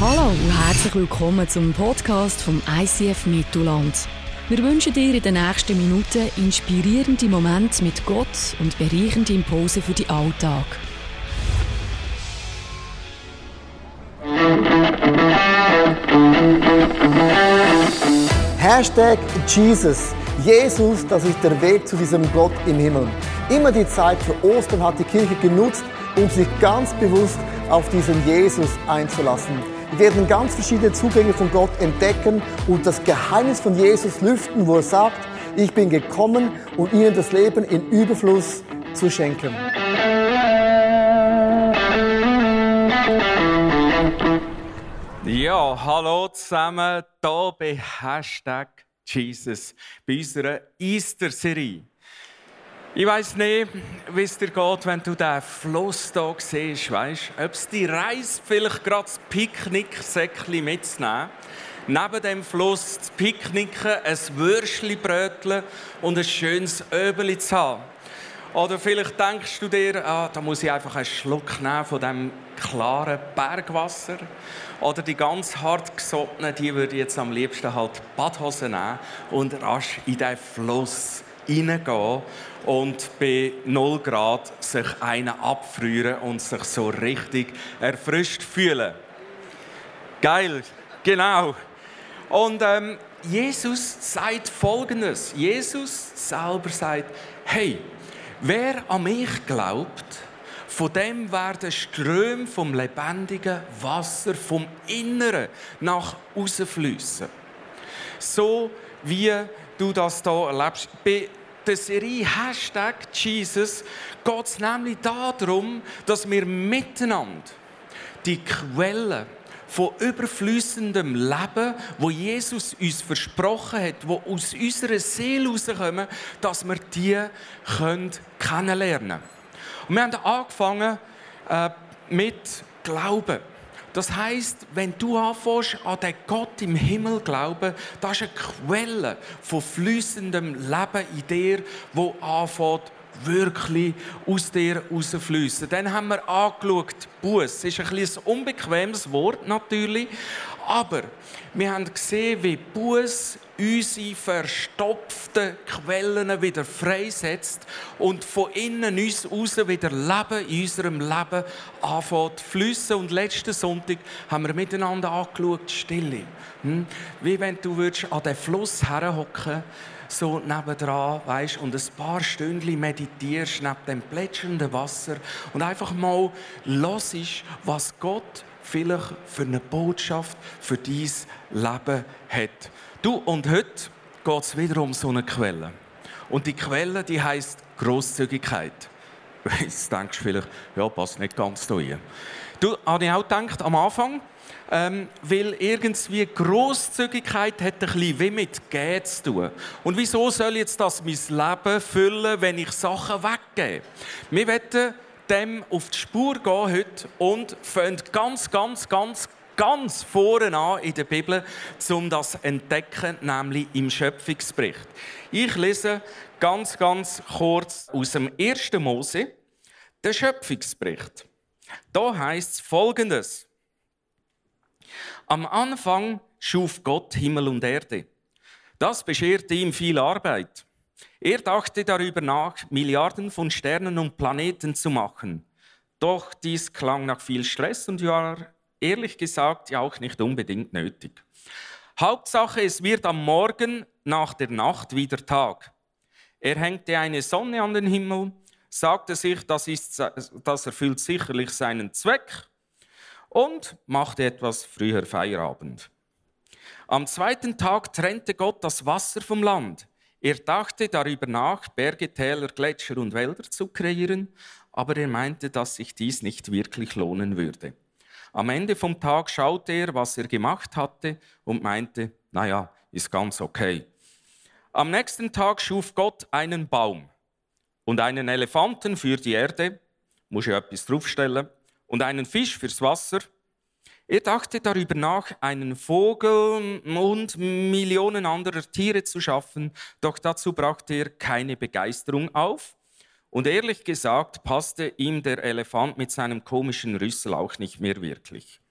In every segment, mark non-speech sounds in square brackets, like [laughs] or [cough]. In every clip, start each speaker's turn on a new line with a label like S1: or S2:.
S1: Hallo und herzlich willkommen zum Podcast vom ICF Mittelland. Wir wünschen dir in den nächsten Minuten inspirierende Momente mit Gott und bereichende Impulse für den Alltag.
S2: Hashtag Jesus. Jesus, das ist der Weg zu diesem Gott im Himmel. Immer die Zeit für Ostern hat die Kirche genutzt, um sich ganz bewusst auf diesen Jesus einzulassen. Wir werden ganz verschiedene Zugänge von Gott entdecken und das Geheimnis von Jesus lüften, wo er sagt, ich bin gekommen, um ihnen das Leben in Überfluss zu schenken.
S3: Ja, hallo zusammen, hier bei Hashtag Jesus, bei unserer Easter-Serie. Ich weiss nicht, wie es dir geht, wenn du diesen Fluss hier siehst. Weißt, ob es dir reizt, vielleicht gerade das Picknicksäckchen mitzunehmen. Neben dem Fluss zu picknicken, ein Würstchenbrötchen und ein schönes Öbeli zu haben. Oder vielleicht denkst du dir, ah, da muss ich einfach einen Schluck nehmen von dem klaren Bergwasser. Oder die ganz hart gesottenen, die würde ich jetzt am liebsten halt Badhose nehmen und rasch in den Fluss reingehen und bei 0 Grad sich einen abfrieren und sich so richtig erfrischt fühlen. Geil, genau. Und ähm, Jesus sagt Folgendes. Jesus selber sagt, hey, wer an mich glaubt, von dem werden Ströme vom lebendigen Wasser vom Inneren nach außen fließen. So wie du das hier erlebst. Der Serie Hashtag Jesus geht es nämlich darum, dass wir miteinander die Quellen von überfließendem Leben, wo Jesus uns versprochen hat, wo aus unserer Seele herauskommen, dass wir die kennenlernen können. Und wir haben angefangen äh, mit Glauben. Das heißt, wenn du anfängst, an den Gott im Himmel glauben, das ist eine Quelle von fließendem Leben in dir, wo anfängt, wirklich aus dir rausfließen. Dann haben wir angeschaut, Buß. ist ein, ein unbequemes Wort natürlich, aber wir haben gesehen, wie Buß unsere verstopften Quellen wieder freisetzt und von innen uns raus wieder Leben in unserem Leben anfängt zu fliessen. Und letzten Sonntag haben wir miteinander angeschaut, Stille. Hm? Wie wenn du an den Fluss herhocken so nebendran, weißt, und ein paar Stündchen meditierst neben dem plätschernden Wasser und einfach mal hörst, was Gott vielleicht für eine Botschaft für dein Leben hat. Du, und heute geht es wieder um so eine Quelle. Und die Quelle, die heisst Grosszügigkeit. [laughs] Jetzt denkst du vielleicht, ja, passt nicht ganz da rein. Du, habe ich auch gedacht am Anfang, ähm, weil irgendwie Grosszügigkeit hat ein bisschen wie mit Geld zu tun. Und wieso soll jetzt das mein Leben füllen, wenn ich Sachen weggebe? Wir wollen dem auf die Spur gehen heute und fangen ganz, ganz, ganz, ganz vorne an in der Bibel, um das zu entdecken, nämlich im Schöpfungsbericht. Ich lese ganz, ganz kurz aus dem 1. Mose, den Schöpfungsbericht. Da heißt es folgendes. Am Anfang schuf Gott Himmel und Erde. Das bescherte ihm viel Arbeit. Er dachte darüber nach, Milliarden von Sternen und Planeten zu machen. Doch dies klang nach viel Stress und war ehrlich gesagt ja auch nicht unbedingt nötig. Hauptsache, es wird am Morgen nach der Nacht wieder Tag. Er hängte eine Sonne an den Himmel, sagte sich, das, ist, das erfüllt sicherlich seinen Zweck und machte etwas früher Feierabend. Am zweiten Tag trennte Gott das Wasser vom Land. Er dachte darüber nach, Berge, Täler, Gletscher und Wälder zu kreieren, aber er meinte, dass sich dies nicht wirklich lohnen würde. Am Ende vom Tag schaute er, was er gemacht hatte und meinte, naja, ist ganz okay. Am nächsten Tag schuf Gott einen Baum und einen Elefanten für die Erde, muss ja etwas draufstellen, und einen Fisch fürs Wasser er dachte darüber nach, einen Vogel und Millionen anderer Tiere zu schaffen, doch dazu brachte er keine Begeisterung auf. Und ehrlich gesagt passte ihm der Elefant mit seinem komischen Rüssel auch nicht mehr wirklich.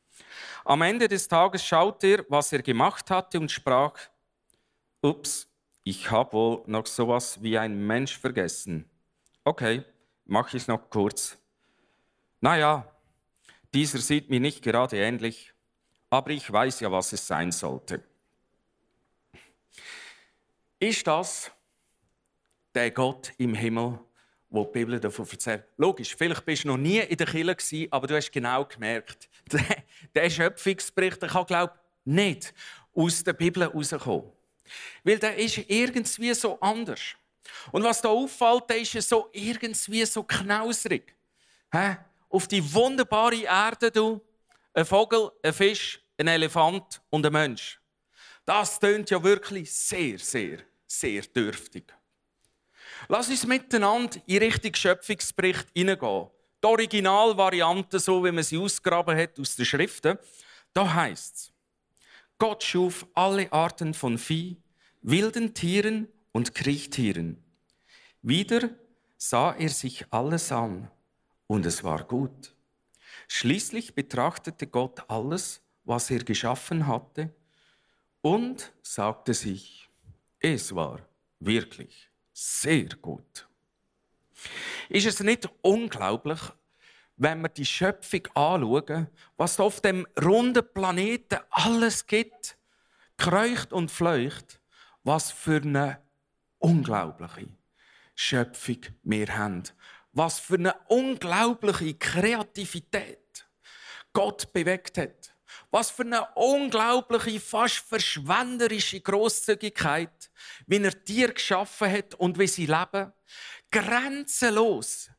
S3: Am Ende des Tages schaute er, was er gemacht hatte und sprach, ups, ich habe wohl noch sowas wie ein Mensch vergessen. Okay, mache ich noch kurz. Naja, dieser sieht mir nicht gerade ähnlich, aber ich weiß ja, was es sein sollte. Ist das der Gott im Himmel, wo die Bibel davon erzählt? Logisch, vielleicht bist du noch nie in der Kirche, aber du hast genau gemerkt, [laughs] der, Schöpfungsbericht der kann, glaube ich, nicht aus der Bibel herauskommen. Weil der ist irgendwie so anders. Und was da auffällt, der ist so irgendwie so knausrig. Hä? Auf die wunderbare Erde, du, ein Vogel, ein Fisch, ein Elefant und ein Mensch. Das tönt ja wirklich sehr, sehr, sehr dürftig. Lass uns miteinander in Richtung Schöpfungsbericht hineingehen. Die Originalvariante, so wie man sie ausgraben hat aus den Schriften, da heißt es: Gott schuf alle Arten von Vieh, wilden Tieren und Kriechtieren. Wieder sah er sich alles an und es war gut. Schließlich betrachtete Gott alles, was er geschaffen hatte und sagte sich, es war wirklich sehr gut. Ist es nicht unglaublich, wenn wir die Schöpfung anschauen, was auf dem runden Planeten alles gibt, kreucht und fleucht, was für eine unglaubliche Schöpfung wir haben. Was für eine unglaubliche Kreativität Gott bewegt hat. Was für eine unglaubliche, fast verschwenderische Großzügigkeit, wie er Tiere geschaffen hat und wie sie leben. Grenzenlos.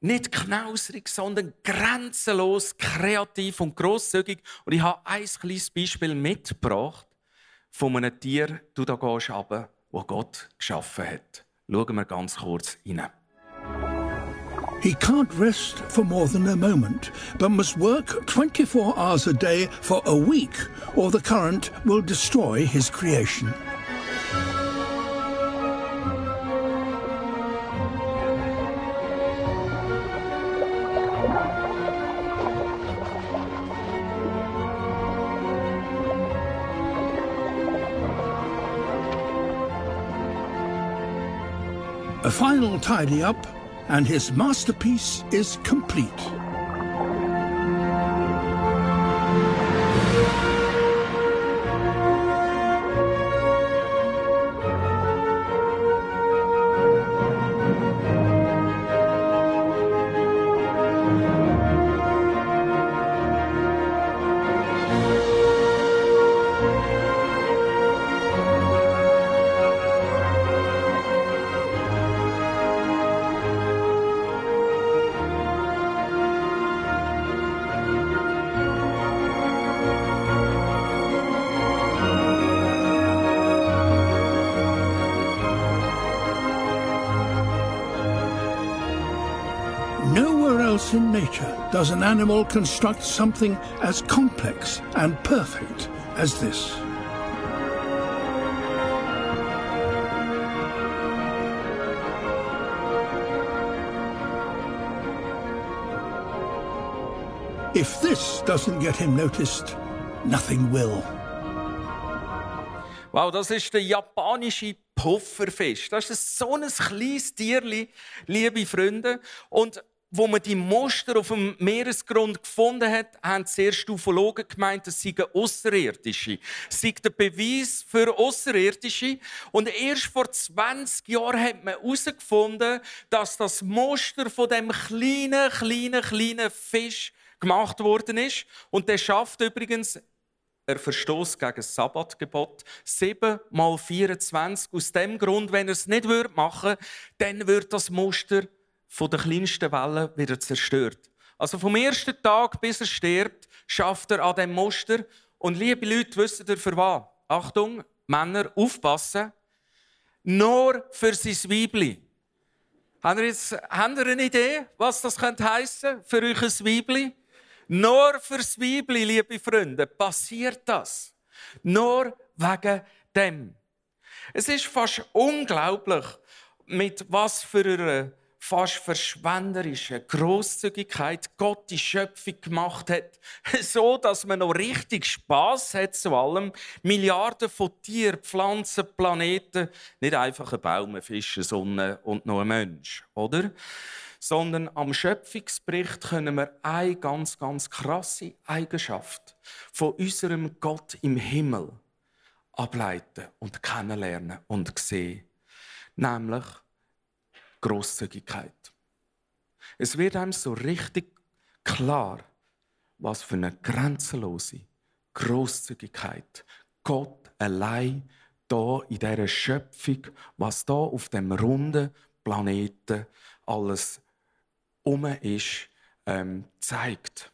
S3: Nicht knausrig, sondern grenzenlos kreativ und großzügig. Und ich habe ein kleines Beispiel mitgebracht von einem Tier, du da gehst runter, wo Gott geschaffen hat. Schauen wir ganz kurz hinein.
S4: He can't rest for more than a moment, but must work 24 hours a day for a week, or the current will destroy his creation. A final tidy up and his masterpiece is complete. Does an animal construct something as complex and perfect as this. If this doesn't get him noticed, nothing will.
S3: Wow, das ist der japanische Pufferfisch. Das ist so ein kleines Tierli, liebe Freunde. Und wo man die Muster auf dem Meeresgrund gefunden hat, haben zuerst Ufologen gemeint, das seien Außerirdische. Das sei der Beweis für Außerirdische. Und erst vor 20 Jahren hat man herausgefunden, dass das Muster von dem kleinen, kleinen, kleinen Fisch gemacht worden ist. Und der schafft übrigens er verstoßt gegen das Sabbatgebot. 7 mal 24. Aus dem Grund, wenn er es nicht machen würde, dann wird das Muster von der kleinsten Welle wieder zerstört. Also vom ersten Tag bis er stirbt, schafft er an dem Muster. Und liebe Leute, wisst ihr für was? Achtung, Männer, aufpassen. Nur für sein Weibli. Habt ihr, jetzt, habt ihr eine Idee, was das könnte für euch ein Weibli? Nur fürs Weibli, liebe Freunde, passiert das. Nur wegen dem. Es ist fast unglaublich, mit was für einer fast verschwenderischen Großzügigkeit Gott die Schöpfung gemacht hat, [laughs] so dass man noch richtig Spaß hat zu allem. Milliarden von Tieren, Pflanzen, Planeten, nicht einfach ein Baum, ein Fisch, eine Sonne und noch ein Mensch, oder? Sondern am Schöpfungsbericht können wir eine ganz, ganz krasse Eigenschaft von unserem Gott im Himmel ableiten und kennenlernen und sehen. Nämlich Großzügigkeit. Es wird einem so richtig klar, was für eine grenzenlose Großzügigkeit Gott allein da in dieser Schöpfung, was da auf dem runden Planeten alles um ist, ähm, zeigt.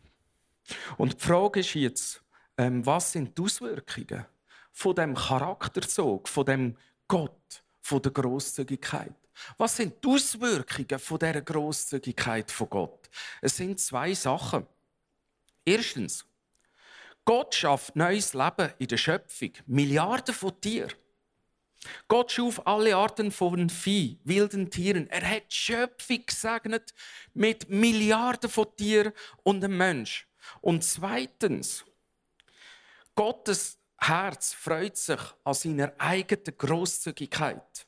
S3: Und die Frage ist jetzt, ähm, was sind die Auswirkungen von dem Charakterzug, von dem Gott, von der Großzügigkeit? Was sind die Auswirkungen von dieser Großzügigkeit von Gott? Es sind zwei Sachen. Erstens, Gott schafft neues Leben in der Schöpfung. Milliarden von Tieren. Gott schuf alle Arten von Vieh, wilden Tieren. Er hat die Schöpfung gesegnet mit Milliarden von Tieren und einem Mensch. Und zweitens, Gottes Herz freut sich an seiner eigenen Großzügigkeit.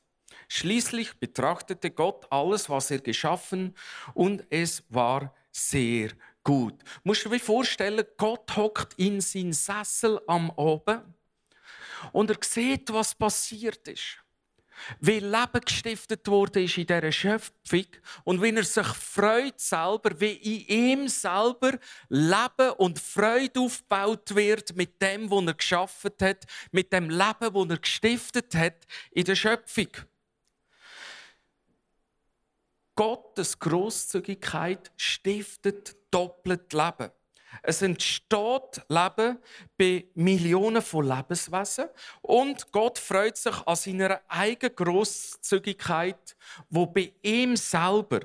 S3: Schließlich betrachtete Gott alles, was er geschaffen, und es war sehr gut. Musst du dir vorstellen, Gott hockt in seinen Sessel am Oben und er sieht, was passiert ist. Wie Leben gestiftet wurde ist in dieser Schöpfung und wie er sich freut selber, wie in ihm selber Leben und Freude aufgebaut wird mit dem, was er geschaffen hat, mit dem Leben, das er gestiftet hat in der Schöpfung. Gottes Großzügigkeit stiftet doppelt Leben. Es entsteht Leben bei Millionen von Lebenswesen und Gott freut sich an seiner eigenen Großzügigkeit, wo bei ihm selber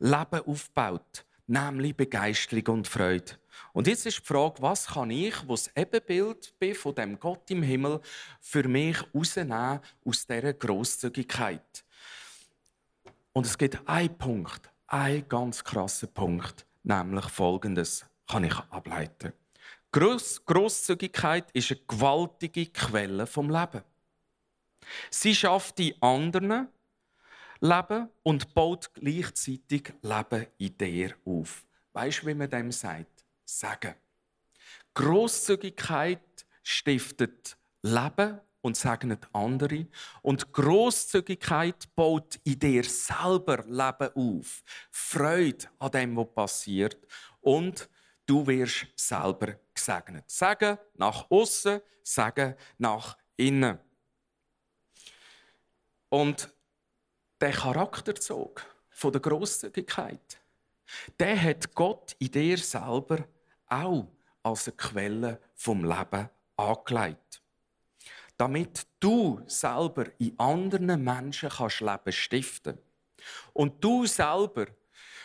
S3: Leben aufbaut, nämlich Begeisterung und Freude. Und jetzt ist die Frage, was kann ich, was Ebenbild bin von dem Gott im Himmel, für mich herausnehmen aus dieser Großzügigkeit? Und es gibt einen Punkt, einen ganz krassen Punkt, nämlich folgendes kann ich ableiten. Gross, Grosszügigkeit ist eine gewaltige Quelle vom Leben. Sie schafft die anderen Leben und baut gleichzeitig Leben in dir auf. Weißt du, wie man dem sagt? Sagen. Grosszügigkeit stiftet Leben und segnet andere. Und Großzügigkeit baut in dir selber Leben auf. Freude an dem, was passiert. Und du wirst selber gesegnet. Sagen nach außen, sagen nach innen. Und der Charakterzug von der Großzügigkeit, der hat Gott in dir selber auch als eine Quelle vom Leben angelegt damit du selber in anderen Menschen kannst Leben stiften und du selber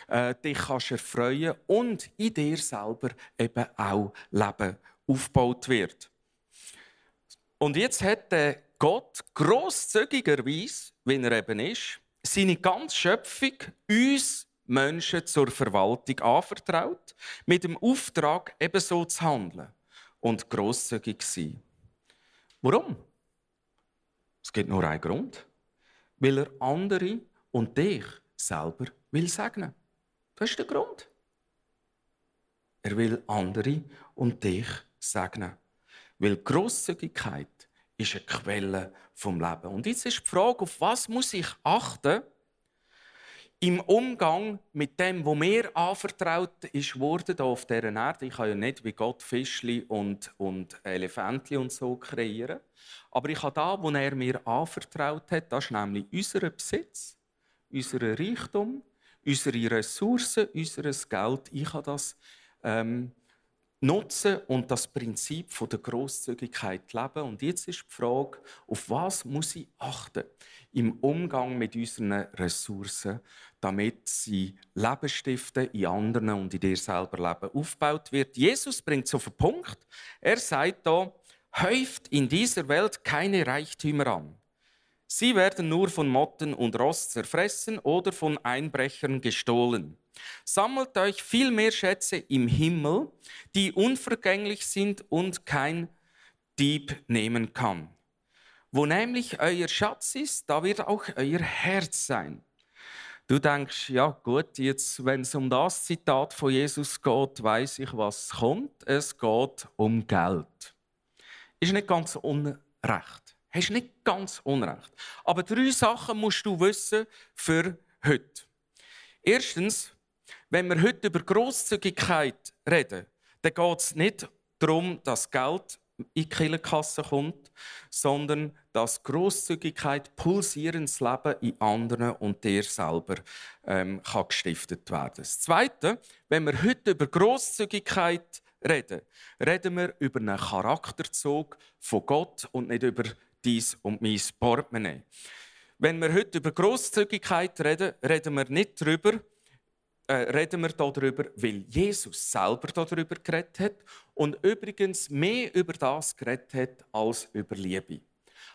S3: äh, dich kannst erfreuen und in dir selber eben auch Leben aufgebaut wird. Und jetzt hat der Gott großzügigerweise, wie er eben ist, seine ganze Schöpfung uns Menschen zur Verwaltung anvertraut, mit dem Auftrag, ebenso zu handeln und großzügig zu sein. Warum? Es gibt nur einen Grund. Weil er andere und dich selber will segnen. Das ist der Grund. Er will andere und dich segnen. Weil Großzügigkeit ist eine Quelle vom Leben. Und jetzt ist die Frage, auf was muss ich achten, im Umgang mit dem, wo mir anvertraut ist worden auf dieser Erde. Ich kann ja nicht wie Gott Fischli und, und Elefantli und so kreieren. Aber ich habe da, wo er mir anvertraut hat, das ist nämlich unser Besitz, unser Reichtum, unsere Ressourcen, unser Geld. Ich habe das ähm, nutzen und das Prinzip der Großzügigkeit leben. Und jetzt ist die Frage, auf was muss ich achten im Umgang mit unseren Ressourcen, damit sie Leben stiften in anderen und in dir selber Leben aufgebaut wird. Jesus bringt es auf den Punkt. Er sagt da, häuft in dieser Welt keine Reichtümer an. Sie werden nur von Motten und Rost zerfressen oder von Einbrechern gestohlen. Sammelt euch viel mehr Schätze im Himmel, die unvergänglich sind und kein Dieb nehmen kann. Wo nämlich euer Schatz ist, da wird auch euer Herz sein. Du denkst, ja gut, jetzt, wenn es um das Zitat von Jesus geht, weiß ich, was kommt. Es geht um Geld. Ist nicht ganz unrecht. Hast nicht ganz unrecht. Aber drei Sachen musst du wissen für heute. Erstens, wenn wir heute über Großzügigkeit reden, dann geht es nicht darum, dass Geld in die Killenkasse kommt, sondern dass Großzügigkeit pulsierendes Leben in anderen und dir selber ähm, kann gestiftet werden. Das Zweite, wenn wir heute über Großzügigkeit reden, reden wir über einen Charakterzug von Gott und nicht über dies und mein Portemonnaie. Wenn wir heute über Großzügigkeit reden, reden wir nicht darüber, äh, reden wir darüber, weil Jesus selber darüber geredet hat und übrigens mehr über das geredet hat als über Liebe.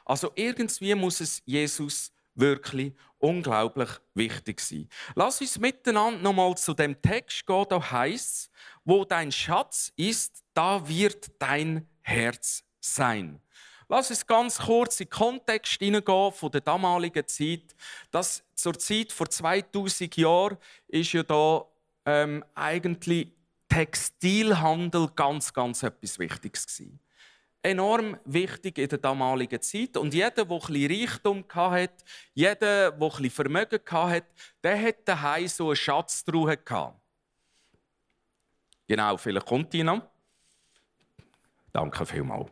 S3: Also irgendwie muss es Jesus wirklich unglaublich wichtig sein. Lass uns miteinander nochmal zu dem Text gehen, da heißt wo dein Schatz ist, da wird dein Herz sein. Lass uns ganz kurz in den Kontext hineingehen von der damaligen Zeit. Das zur Zeit vor 2000 Jahren ist ja da ähm, eigentlich Textilhandel ganz, ganz etwas Wichtiges gewesen. Enorm wichtig in der damaligen Zeit. Und jeder, der ein Reichtum hatte, jeder, der ein Vermögen hatte, der hatte daheim so eine Schatztruhe. Genau, vielleicht kommt die noch. Danke vielmals.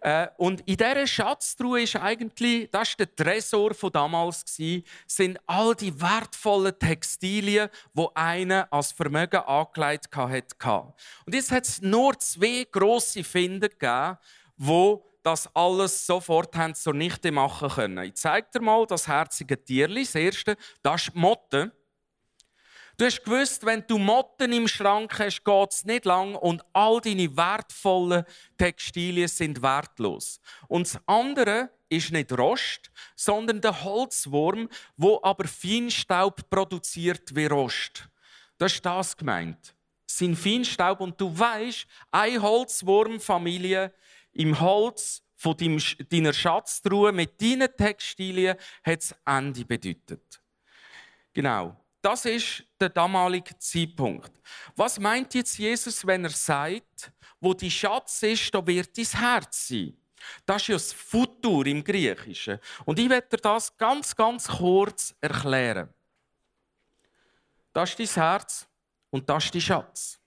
S3: Äh, und in dieser Schatztruhe ist eigentlich, das ist der Tresor von damals gewesen, sind all die wertvollen Textilien, wo einer als Vermögen angelegt hatte. Und jetzt hat es nur zwei grosse Finder gegeben, wo das alles sofort haben zunichte machen können. Ich zeige dir mal das herzige Tierli. Das erste, das ist die Motte. Du hast gewusst, wenn du Motten im Schrank hast, geht es nicht lang und all deine wertvollen Textilien sind wertlos. Und das andere ist nicht Rost, sondern der Holzwurm, wo aber Feinstaub produziert wie Rost. Das ist das gemeint. Sind Feinstaub und du weißt, eine Holzwurmfamilie im Holz von deiner Schatztruhe mit deinen Textilien hat das Ende bedeutet. Genau. Das ist der damalige Zeitpunkt. Was meint jetzt Jesus, wenn er sagt, wo die Schatz ist, da wird dein Herz sein? Das ist ja das Futur im Griechischen. Und ich werde dir das ganz, ganz kurz erklären. Das ist dein Herz und das ist dein Schatz.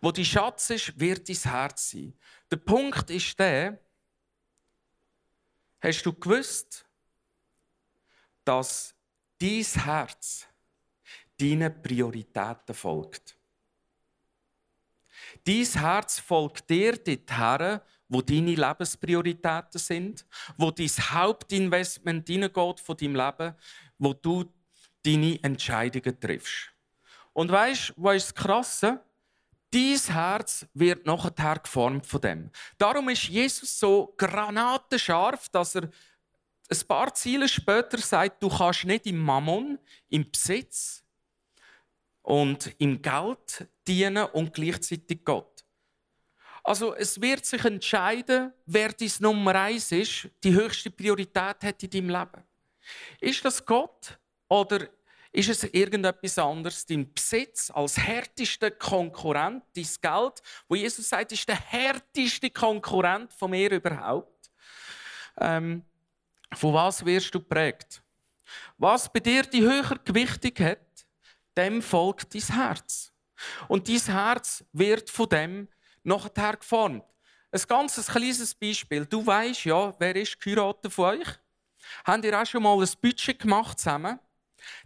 S3: Wo die Schatz ist, wird dein Herz sein. Der Punkt ist der, hast du gewusst, dass dein Herz deinen Prioritäten folgt. Dein Herz folgt dir dorthin, wo deine Lebensprioritäten sind, wo dein Hauptinvestment hineingeht von deinem Leben, wo du deine Entscheidungen triffst. Und weißt, was ist das Krasse? Dein Herz wird nachher geformt von dem. Darum ist Jesus so granatenscharf, dass er ein paar Ziele später sagt, du kannst nicht im Mammon, im Besitz, und im Geld dienen und gleichzeitig Gott. Also es wird sich entscheiden, wer dein Nummer eins ist, die höchste Priorität hat in deinem Leben. Ist das Gott oder ist es irgendetwas anderes? Dein Besitz als härtester Konkurrent, dein Geld, wo Jesus sagt, ist der härteste Konkurrent von mir überhaupt. Ähm, von was wirst du prägt? Was bei dir die höhere Gewichtung hat, dem folgt dein Herz. Und dein Herz wird von dem nachher geformt. Ein ganz kleines Beispiel. Du weißt ja, wer ist geheiratet von euch? Habt ihr auch schon mal ein Budget gemacht zusammen?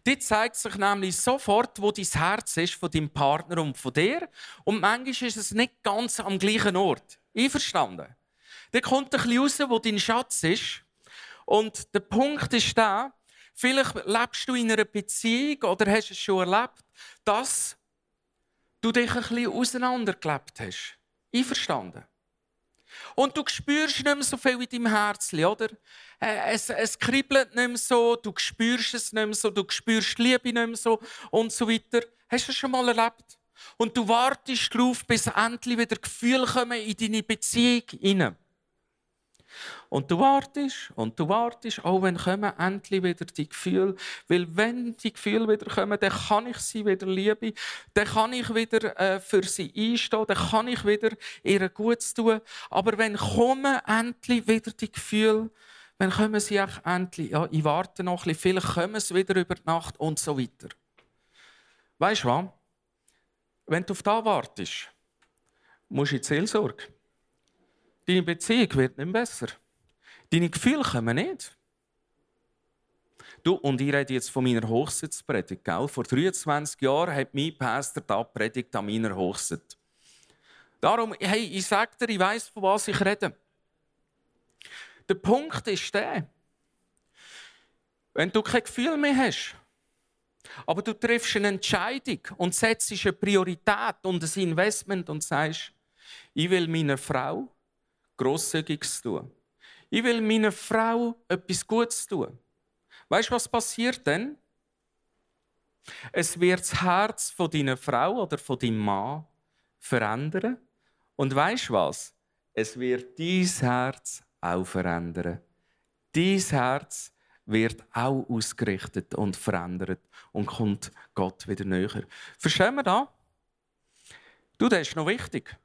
S3: Dort zeigt sich nämlich sofort, wo dein Herz ist von deinem Partner und von dir. Und manchmal ist es nicht ganz am gleichen Ort. Einverstanden? Da kommt ein bisschen raus, wo dein Schatz ist. Und der Punkt ist da, Vielleicht lebst du in einer Beziehung oder hast es schon erlebt, dass du dich ein bisschen auseinandergelebt hast. Einverstanden? Und du spürst nicht mehr so viel in deinem Herzen, oder? Äh, es, es kribbelt nicht mehr so, du spürst es nicht mehr so, du spürst die Liebe nicht mehr so und so weiter. Hast du das schon mal erlebt? Und du wartest darauf, bis endlich wieder Gefühle kommen in deine Beziehung hinein. Und du wartest und du wartest, auch wenn kommen endlich wieder die Gefühle. Weil wenn die Gefühle wieder kommen, dann kann ich sie wieder lieben, dann kann ich wieder äh, für sie einstehen, dann kann ich wieder ihr Gutes tun. Aber wenn kommen endlich wieder die Gefühle, wenn kommen sie auch endlich, ja, ich warte noch ein bisschen, vielleicht kommen sie wieder über die Nacht und so weiter. Weißt du was? Wenn du auf das wartest, musst du in die Seelsorge. Deine Beziehung wird nicht besser. Deine Gefühle kommen nicht. Du, und ich rede jetzt von meiner Hochsitzpredigt. Gell? Vor 23 Jahren hat mein Pastor da predigt an meiner Hochsitz. Darum, hey, ich sage dir, ich weiß, von was ich rede. Der Punkt ist der, wenn du kein Gefühl mehr hast, aber du triffst eine Entscheidung und setzt eine Priorität und ein Investment und sagst, ich will meiner Frau Grosszügiges tun. Ich will meiner Frau etwas Gutes tun. Weißt du, was passiert denn? Es wird das Herz von deiner Frau oder von deinem Mann verändern. Und weißt du was? Es wird dein Herz auch verändern. Dein Herz wird auch ausgerichtet und verändert und kommt Gott wieder näher. Verstehen wir da? Du, das ist noch wichtig.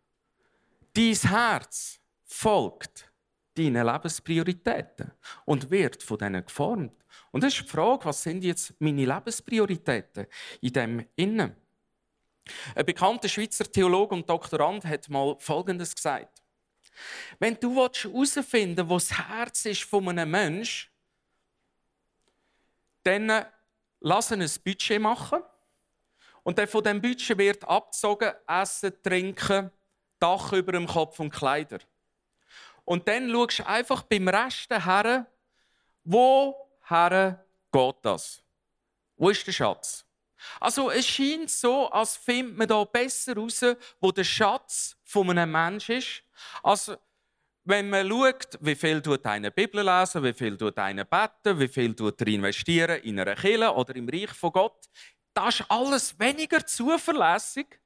S3: Dein Herz folgt deinen Lebensprioritäten und wird von denen geformt. Und das ist die Frage, was sind jetzt meine Lebensprioritäten in dem Innen? Ein bekannter Schweizer Theologe und Doktorand hat mal Folgendes gesagt. Wenn du herausfinden willst, wo das Herz ist von einem Menschen, dann lass ihn ein Budget machen. Und dann von diesem Budget wird abgezogen Essen, Trinken, Dach über dem Kopf und Kleider. Und dann schaust du einfach beim Rest her, woher geht das? Wo ist der Schatz? Also es scheint so, als findet man da besser raus, wo der Schatz von einem Menschen ist, als wenn man schaut, wie viel tut eine Bibel lesen, wie viel tut eine beten, wie viel tut er investieren in einer Kirche oder im Reich von Gott, das ist alles weniger zuverlässig,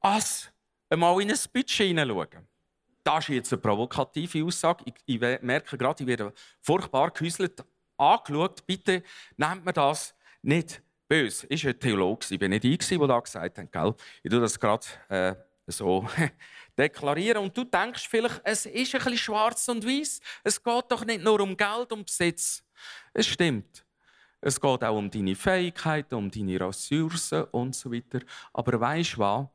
S3: als einmal in ein Budget hineinschauen das ist jetzt eine provokative Aussage. Ich, ich merke gerade, ich werde furchtbar gehäuselt angeschaut. Bitte nehmt mir das nicht böse. Ich war ein Theologe, ich war nicht ich, der das gesagt hat. Gell? Ich tue das gerade äh, so [laughs] deklarieren. Und du denkst vielleicht, es ist ein bisschen schwarz und weiß. Es geht doch nicht nur um Geld und Besitz. Es stimmt. Es geht auch um deine Fähigkeiten, um deine Ressourcen und so weiter. Aber weißt du was?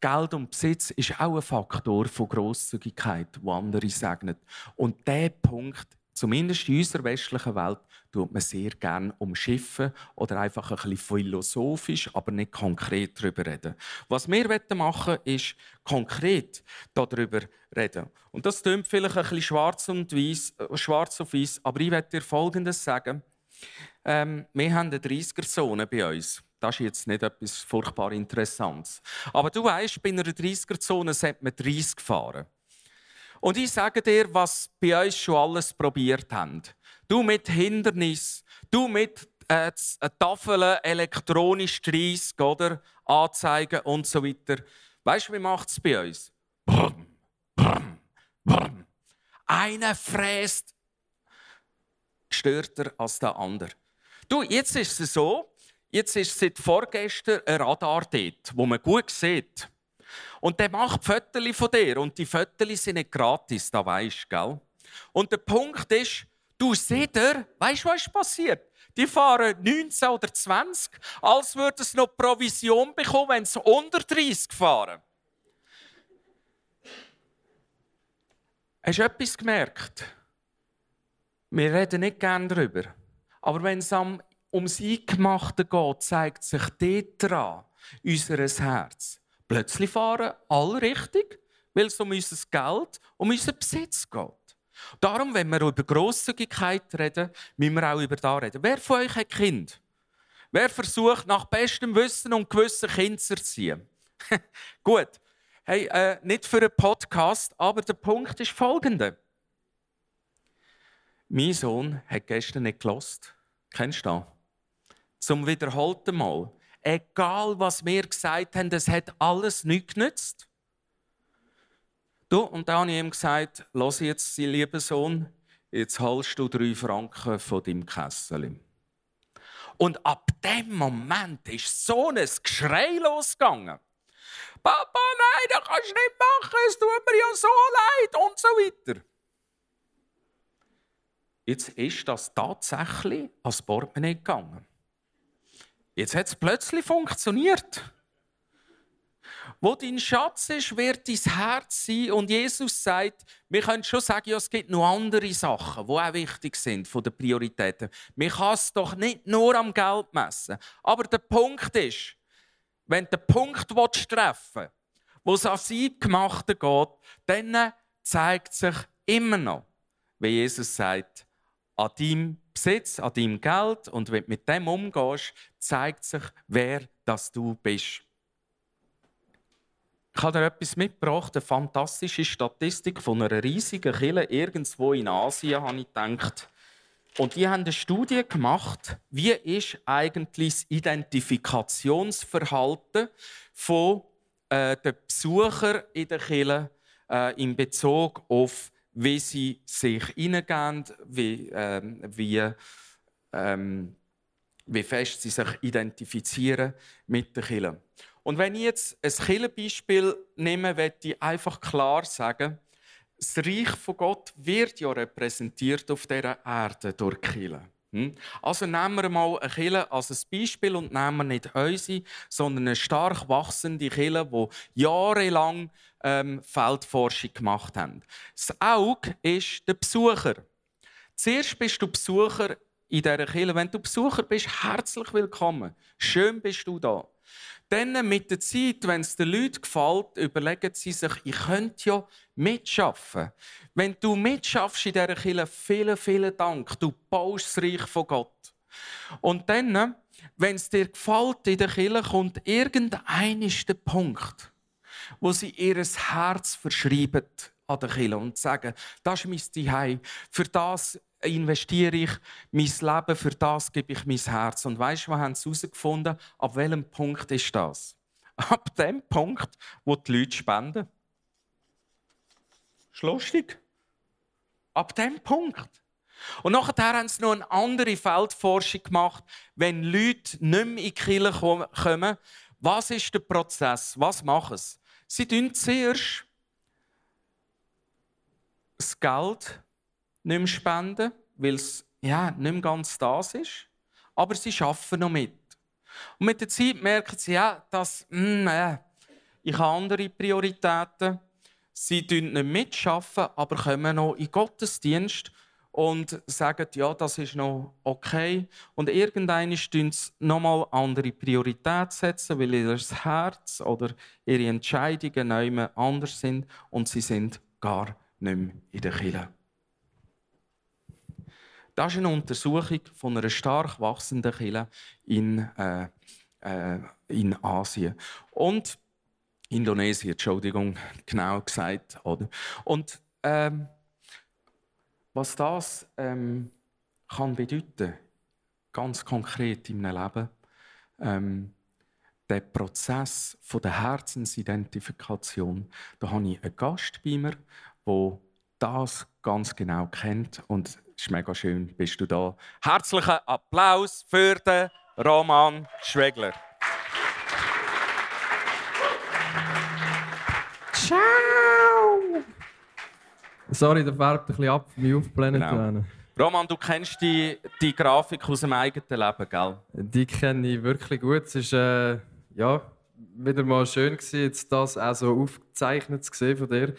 S3: Geld und Besitz ist auch ein Faktor von Grosszügigkeit, wo andere segnet. Und der Punkt, zumindest in unserer westlichen Welt, tut man sehr gerne umschiffen oder einfach ein bisschen philosophisch, aber nicht konkret darüber reden. Was wir machen ist konkret darüber reden. Und das klingt vielleicht ein bisschen schwarz und weiß, äh, schwarz auf weiß, aber ich werde dir Folgendes sagen. Ähm, wir haben eine 30er-Zone bei uns. Das ist jetzt nicht etwas furchtbar Interessantes. Aber du weißt, bei einer 30er-Zone sollte man 30 fahren. Und ich sage dir, was bei uns schon alles probiert haben. Du mit Hindernis, du mit äh, Tafeln elektronisch 30, oder? Anzeigen und so weiter. Weißt du, wie macht es bei uns? Brum, brum, brum. Einer fräst störter als der andere. Du, jetzt ist es so, Jetzt ist seit vorgestern ein Radar dort, wo man gut sieht. Und der macht Fotos von dir. Und die Fotos sind nicht gratis, da weisst gell? Und der Punkt ist, du siehst, weißt du, was ist passiert? Die fahren 19 oder 20, als würden sie noch Provision bekommen, wenn sie unter 30 fahren. Hast du etwas gemerkt? Wir reden nicht gerne darüber. Aber wenn es am ums Eingemachte geht, zeigt sich dort dran unser Herz. Plötzlich fahren alle richtig, weil es um unser Geld, um unseren Besitz geht. Darum, wenn wir über Grosszügigkeit reden, müssen wir auch über das reden. Wer von euch hat Kind? Wer versucht, nach bestem Wissen und Gewissen Kinder zu erziehen? [laughs] Gut. Hey, äh, nicht für einen Podcast, aber der Punkt ist folgender. Mein Sohn hat gestern nicht gelost. Kennst du das? Zum wiederholten Mal. Egal, was wir gesagt haben, es hat alles nichts genützt. Du, und dann habe ich ihm gesagt, los jetzt, sein lieber Sohn, jetzt holst du drei Franken von deinem Kessel. Und ab dem Moment ist so ein Geschrei losgegangen. Papa, nein, das kannst du nicht machen, es tut mir ja so leid und so weiter. Jetzt ist das tatsächlich als Portemonnaie gegangen. Jetzt hat es plötzlich funktioniert. Wo dein Schatz ist, wird dein Herz sein. Und Jesus sagt, wir können schon sagen, ja, es gibt noch andere Sachen, die auch wichtig sind von den Prioritäten. Man kann es doch nicht nur am Geld messen. Aber der Punkt ist, wenn den Punkt treffen wo es an sie gemacht geht, dann zeigt sich immer noch, wie Jesus sagt, an deinem Besitz, an deinem Geld und wenn du mit dem umgehst, zeigt sich, wer das du bist. Ich habe dir etwas mitgebracht, eine fantastische Statistik von einer riesigen Kille irgendwo in Asien, habe ich gedacht. Und die haben eine Studie gemacht, wie ist eigentlich das Identifikationsverhalten von äh, den Besuchern in der Kille äh, in Bezug auf wie sie sich hineingehen, wie, ähm, wie, ähm, wie fest sie sich identifizieren mit der Kirche. Und wenn ich jetzt ein Kirchenbeispiel nehme, möchte ich einfach klar sagen, das Reich von Gott wird ja repräsentiert auf dieser Erde durch die Kirche. Hm? Also nehmen wir mal eine Kirche als ein Beispiel und nehmen wir nicht unsere, sondern eine stark wachsende Kirche, die jahrelang ähm, Feldforschung gemacht haben. Das Auge ist der Besucher. Zuerst bist du Besucher in dieser Kirche. Wenn du Besucher bist, herzlich willkommen. Schön bist du da. Dann mit der Zeit, wenn es den Leuten gefällt, überlegen sie sich, ich könnte ja mitschaffen. Wenn du mitschaffst in dieser Kirche, vielen, vielen Dank. Du baust das Reich von Gott. Und dann, wenn es dir gefällt in der Kirche, kommt irgendein der Punkt, wo sie ihr Herz verschreiben an der Kirche und sagen, das ist mein Zuhause, für das investiere ich mein Leben, für das gebe ich mein Herz. Und weißt du, wir haben herausgefunden, ab welchem Punkt ist das? Ab dem Punkt, wo die Leute spenden. Ist lustig. Ab dem Punkt. Und nachher haben sie noch eine andere Feldforschung gemacht, wenn Leute nicht mehr in die Kirche kommen. Was ist der Prozess? Was machen sie? Sie tun zuerst das Geld nicht mehr spenden, weil es ja, nicht mehr ganz das ist. Aber sie arbeiten noch mit. Und mit der Zeit merken sie, ja, dass mh, äh, ich habe andere Prioritäten. Sie tun nicht mitschaffen, aber kommen noch in Gottesdienst und sagen, ja, das ist noch okay. Und irgendwann setzen sie nochmal andere Prioritäten setzen, weil ihr Herz oder ihre Entscheidungen anders sind und sie sind gar nicht mehr in der Kirche. Das ist eine Untersuchung von einer stark wachsenden Kirche in, äh, äh, in Asien. Und Indonesien, Entschuldigung, genau gesagt. Oder? Und ähm, was das ähm, kann bedeuten, ganz konkret in meinem Leben, ähm, der Prozess von der Herzensidentifikation, da habe ich einen Gast bei mir, der das ganz genau kennt und es ist mega schön, bist du da. Herzlichen Applaus für den Roman Schwegler.
S5: Ciao! Sorry, der färbt ein bisschen ab, mich aufgeblendet genau.
S3: Roman, du kennst die, die Grafik aus dem eigenen Leben, gell?
S5: Die kenne ich wirklich gut. Es war äh, ja, wieder mal schön, gewesen, jetzt das auch so aufgezeichnet zu sehen von dir.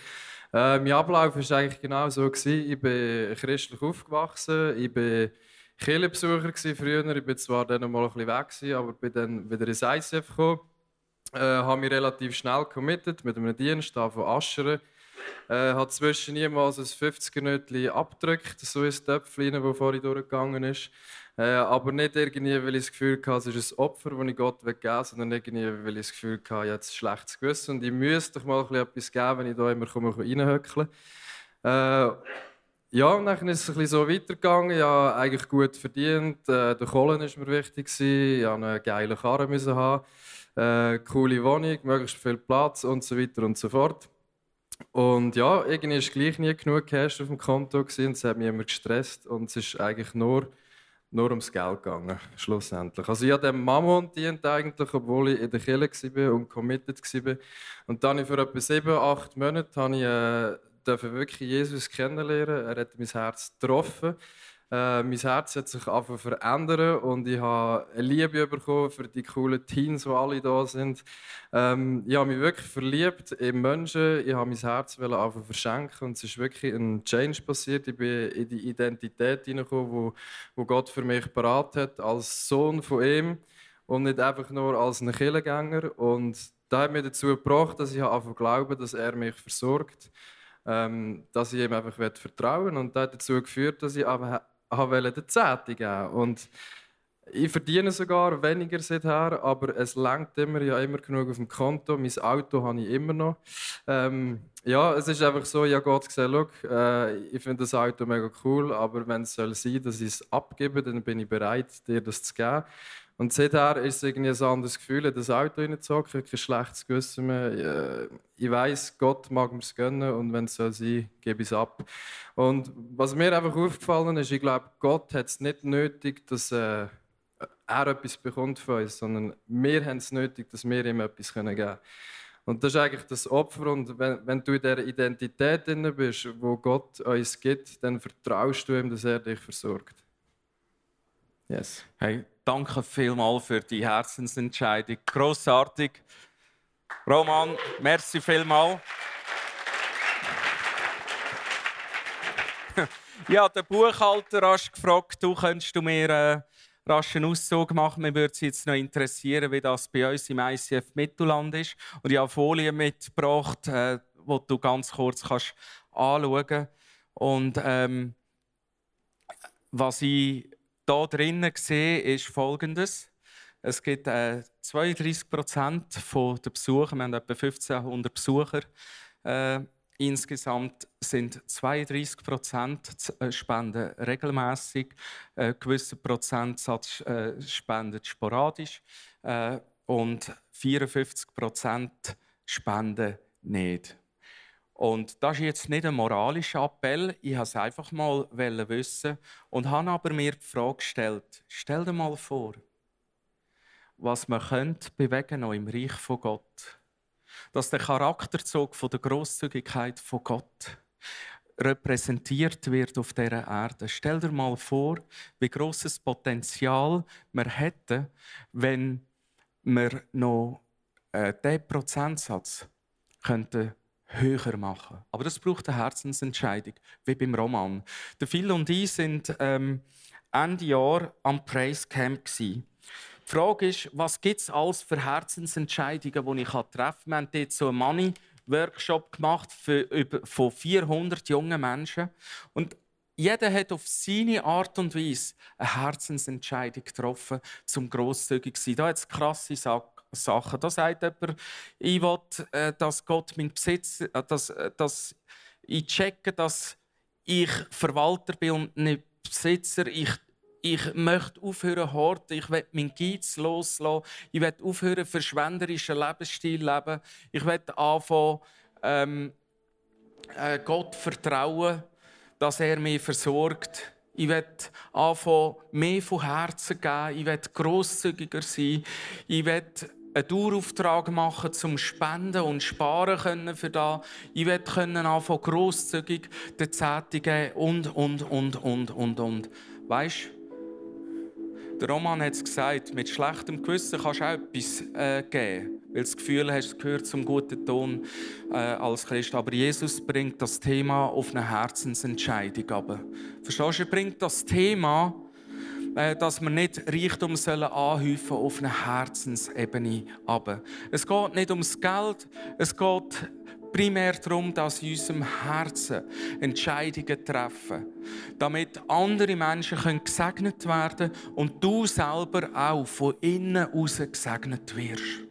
S5: Äh, mein Ablauf war eigentlich genau so. Gewesen. Ich bin christlich aufgewachsen. Ich war Kirchenbesucher früher. Ich war zwar dann mal ein bisschen weg, gewesen, aber bin dann wieder ins ICF gekommen. Äh, habe mich relativ schnell committed mit einem Dienst von Ascheren. Äh, hat zwischen niemals ein 50er Nötchen abgedrückt, so ein Töpfchen, das vorhin durchgegangen ist. Äh, aber nicht irgendwie, weil ich das Gefühl hatte, es ist ein Opfer, das ich Gott geben will, sondern irgendwie, weil ich das Gefühl hatte, jetzt ein schlechtes Gewissen und ich müsste doch mal etwas geben, wenn ich da immer reinhöckle. Äh, ja, und dann ist es ein so weitergegangen. Ich habe eigentlich gut verdient. Äh, der Kohlen war mir wichtig. Ich musste eine geile Karre haben. Äh, coole Wohnung, möglichst viel Platz und so weiter und so fort. Und ja, irgendwie war gleich nie genug Cash auf dem Konto es hat mich immer gestresst und es ist eigentlich nur, nur ums Geld gegangen, schlussendlich. Also ich habe dem Mammon dient eigentlich, obwohl ich in der Kirche war und committed war. Und dann für etwa sieben, acht Monate habe ich äh, wirklich Jesus kennenlernen. Er hat mein Herz getroffen. Äh, mein Herz hat sich einfach verändern und ich habe eine Liebe bekommen für die coolen Teens, die alle da sind. Ähm, ich habe mich wirklich verliebt in Menschen. Ich habe mein Herz einfach verschenken und es ist wirklich ein Change passiert. Ich bin in die Identität hineingekommen, wo, Gott für mich parat hat als Sohn von ihm und nicht einfach nur als ein Killengänger. Und das hat mich dazu gebracht, dass ich einfach glaube, dass er mich versorgt ähm, dass ich ihm einfach vertrauen und das hat dazu geführt, dass ich wollte den Zehnten geben und ich verdiene sogar weniger seither, aber es langt immer, habe immer genug auf dem Konto. Mein Auto habe ich immer noch. Ähm, ja, es ist einfach so, habe Gott gesagt, Look, äh, ich finde das Auto mega cool, aber wenn es soll sein, dass ich es abgebe, dann bin ich bereit, dir das zu geben. Und seither ist es irgendwie ein anderes Gefühl, das Auto reinzuhocken, kein schlechtes Gewissen mehr. Äh, ich weiß, Gott mag mir es gönnen und wenn es so sein gebe ich es ab. Und was mir einfach aufgefallen ist, ich glaube, Gott hat es nicht nötig, dass äh, er etwas bekommt von uns, sondern wir haben es nötig, dass wir ihm etwas geben können. Und das ist eigentlich das Opfer. Und wenn, wenn du in dieser Identität drin bist, wo Gott uns gibt, dann vertraust du ihm, dass er dich versorgt.
S3: Yes. Hey, danke vielmals für die Herzensentscheidung. Grossartig. Roman, merci vielmals. [laughs] ja, der Buchhalter hat gefragt, du könntest du mir äh, rasch einen Auszug machen. Mir würde es jetzt noch interessieren, wie das bei uns im ICF Mittelland ist. Und ich habe Folien mitgebracht, äh, die du ganz kurz kannst anschauen. Und ähm, was ich hier drinnen sehe, ist Folgendes. Es gibt äh, 32 Prozent der Besucher, wir haben etwa 1500 Besucher. Äh, insgesamt sind 32 Prozent äh, spenden regelmäßig, äh, gewisser Prozentsatz äh, spendet sporadisch äh, und 54 Prozent spenden nicht. Und das ist jetzt nicht ein moralischer Appell, ich wollte es einfach mal wissen und habe aber mir die Frage gestellt, stell dir mal vor, was man könnte bewegen im Reich von Gott. Dass der Charakterzug von der Großzügigkeit von Gott repräsentiert wird auf dieser Erde. Stell dir mal vor, wie großes Potenzial wir hätten, wenn wir noch äh, diesen Prozentsatz könnten höher machen. Aber das braucht eine Herzensentscheidung, wie beim Roman. Der Phil und ich sind ähm, Ende Jahr am Praise Camp. Die Frage ist, was gibt es alles für Herzensentscheidungen, die ich treffen kann? Wir haben dort so einen Money-Workshop gemacht für über, von 400 jungen Menschen. Und jeder hat auf seine Art und Weise eine Herzensentscheidung getroffen, zum grosszügig zu sein. Da hat es krasse Sachen. Da sagt jemand, ich will, äh, dass Gott mein Besitz, äh, dass, äh, dass ich checke, dass ich Verwalter bin und nicht Besitzer. Ich ich möchte aufhören horten, ich will meinen Geiz loslassen, ich will aufhören verschwenderischen Lebensstil leben, ich will anfangen, ähm, äh, Gott vertrauen, dass er mich versorgt. Ich will anfangen, mehr von Herzen geben, ich will grosszügiger sein, ich will einen Dauerauftrag machen zum Spenden und Sparen können für da. Ich will können anfangen grosszügig den Zehnten geben und und und und und und. Weißt? Der Roman hat es gesagt, mit schlechtem Gewissen kannst du auch etwas äh, geben, weil du das Gefühl hast, es gehört zum guten Ton äh, als Christ. Aber Jesus bringt das Thema auf eine Herzensentscheidung. Aber verstehst du, er bringt das Thema, dass wir nicht Reichtum sollen anhäufen auf einer Herzensebene. Aber es geht nicht ums Geld, es geht primär darum, dass in unserem Herzen Entscheidungen treffen, damit andere Menschen gesegnet werden können und du selber auch von innen aus gesegnet wirst.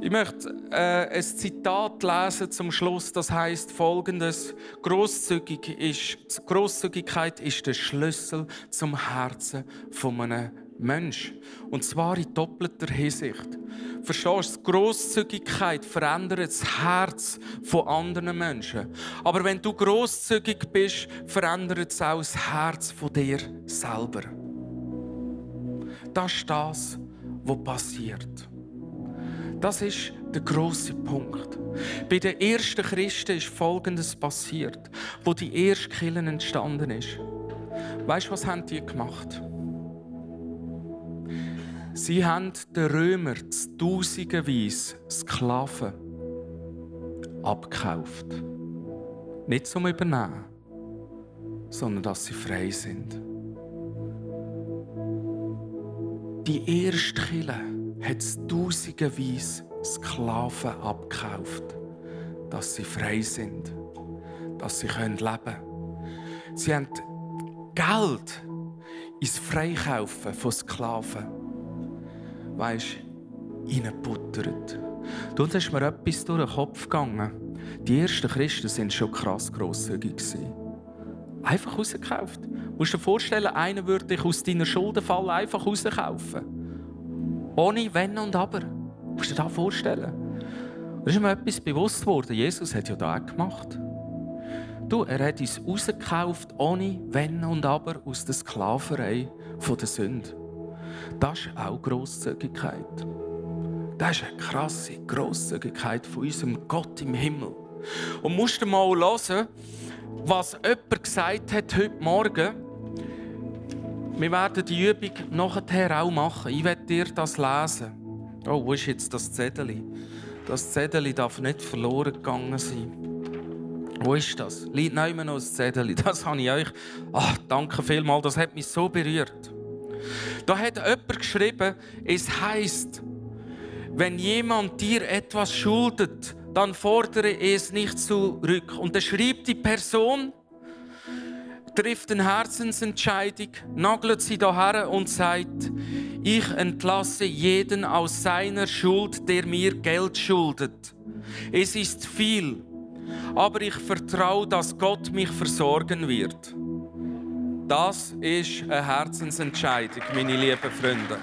S3: Ich möchte äh, ein Zitat lesen zum Schluss, das heißt folgendes: Großzügig ist, Großzügigkeit ist der Schlüssel zum Herzen von einem Mensch. Und zwar in doppelter Hinsicht. Verstehst du? Grosszügigkeit verändert das Herz von anderen Menschen. Aber wenn du großzügig bist, verändert es auch das Herz von dir selber. Das ist das, was passiert. Das ist der große Punkt. Bei den ersten Christen ist Folgendes passiert, wo die erste Kirche entstanden ist. Weißt du, was haben die gemacht? Sie haben den Römer tausendenweise Sklaven abgekauft. Nicht zum Übernehmen, sondern dass sie frei sind. Die erste Kirche hat tausendenweise Sklaven abgekauft, dass sie frei sind, dass sie leben können. Sie haben Geld ins Freikaufen von Sklaven weißt, reingebuttert. Du, da ist mir etwas durch den Kopf gegangen. Die ersten Christen waren schon krass grosszügig. Einfach rausgekauft. Du musst dir vorstellen, einer würde dich aus deiner Schuldenfalle einfach rauskaufen. Ohne Wenn und Aber. Du musst dir das vorstellen. Da ist mir etwas bewusst geworden. Jesus hat ja das gemacht. Du, er hat uns rausgekauft, ohne Wenn und Aber, aus der Sklaverei der Sünde. Das ist auch Grosszügigkeit. Das ist eine krasse Grosszügigkeit von unserem Gott im Himmel. Und musst du mal hören, was jemand gesagt hat heute Morgen. Wir werden die Übung nachher auch machen. Ich werde dir das lesen. Oh, wo ist jetzt das Zettel? Das Zettel darf nicht verloren gegangen sein. Wo ist das? Liegt immer noch das Zettel. [laughs] Das habe ich euch. Ach, danke vielmals, das hat mich so berührt. Da hat jemand geschrieben, es heißt, wenn jemand dir etwas schuldet, dann fordere es nicht zurück. Und da schreibt die Person, trifft eine Herzensentscheidung, nagelt sie daher und sagt, ich entlasse jeden aus seiner Schuld, der mir Geld schuldet. Es ist viel, aber ich vertraue, dass Gott mich versorgen wird. Das ist eine Herzensentscheidung, meine lieben Freunde.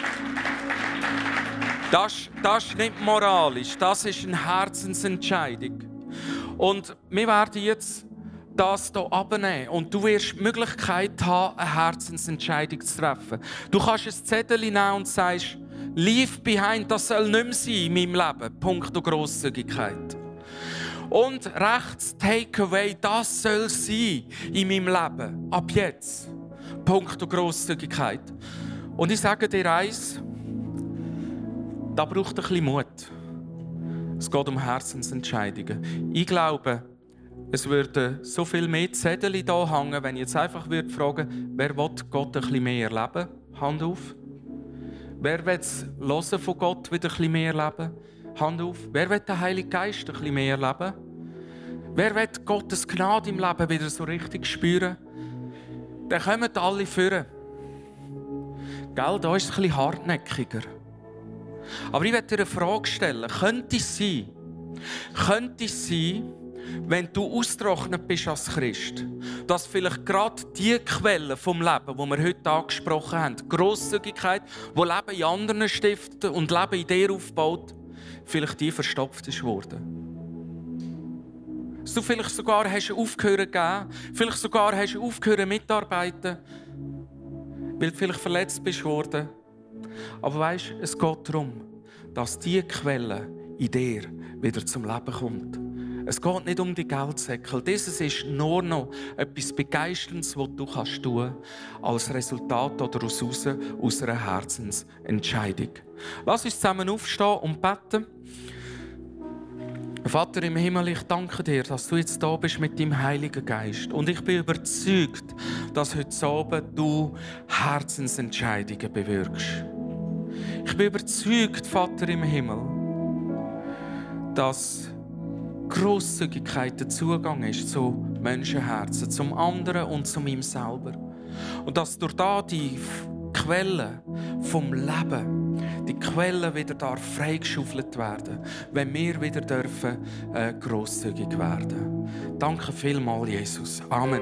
S3: Das, das ist nicht moralisch, das ist eine Herzensentscheidung. Und wir werden jetzt das hier abnehmen und du wirst die Möglichkeit haben, eine Herzensentscheidung zu treffen. Du kannst ein Zettel nehmen und sagst, Leave behind, das soll nicht mehr sein in meinem Leben. Punkt Grosszügigkeit. Und rechts Takeaway, das soll sein in meinem Leben. Ab jetzt. Punkt Grosszügigkeit. Und ich sage dir eins, da braucht ein bisschen Mut. Es geht um Herzensentscheidungen. Ich glaube, es würden so viel mehr Zettel hier hängen, wenn ich jetzt einfach würde fragen wer will Gott ein bisschen mehr erleben? Hand auf. Wer will es hören von Gott wieder ein bisschen mehr erleben? Hand auf. Wer will den Heiligen Geist ein bisschen mehr erleben? Wer will Gottes Gnade im Leben wieder so richtig spüren? Dann kommen alle führen. Gell, da ist es ein bisschen hartnäckiger. Aber ich werde dir eine Frage stellen. Könnte es sein, könnte es sein, wenn du austrocknet bist als Christ, dass vielleicht gerade die Quelle vom Leben, die wir heute angesprochen haben, Grosszügigkeit, wo Leben in anderen stiftet und Leben in dir aufbaut, vielleicht die verstopft ist worden. Dass du vielleicht sogar hast aufgehört geben, vielleicht sogar hast aufgehört mitarbeiten, weil du vielleicht verletzt bist worden. Aber weißt, es geht darum, dass diese Quelle in dir wieder zum Leben kommt. Es geht nicht um die Geldsäckel. Dieses ist nur noch etwas Begeisterndes, was du kannst tun als Resultat oder aus, aus einer Herzensentscheidung. Lass uns zusammen aufstehen und beten. Vater im Himmel, ich danke dir, dass du jetzt da bist mit deinem Heiligen Geist. Und ich bin überzeugt, dass heute Abend du Herzensentscheidungen bewirkst. Ich bin überzeugt, Vater im Himmel, dass Grosszügigkeit der Zugang ist zu Menschenherzen, zum anderen und zu ihm selber. Und dass durch da die Quelle vom Leben, die Quelle wieder darf freigeschaufelt werden, wenn wir wieder dürfen äh, großzügig werden. Danke vielmals, Jesus. Amen.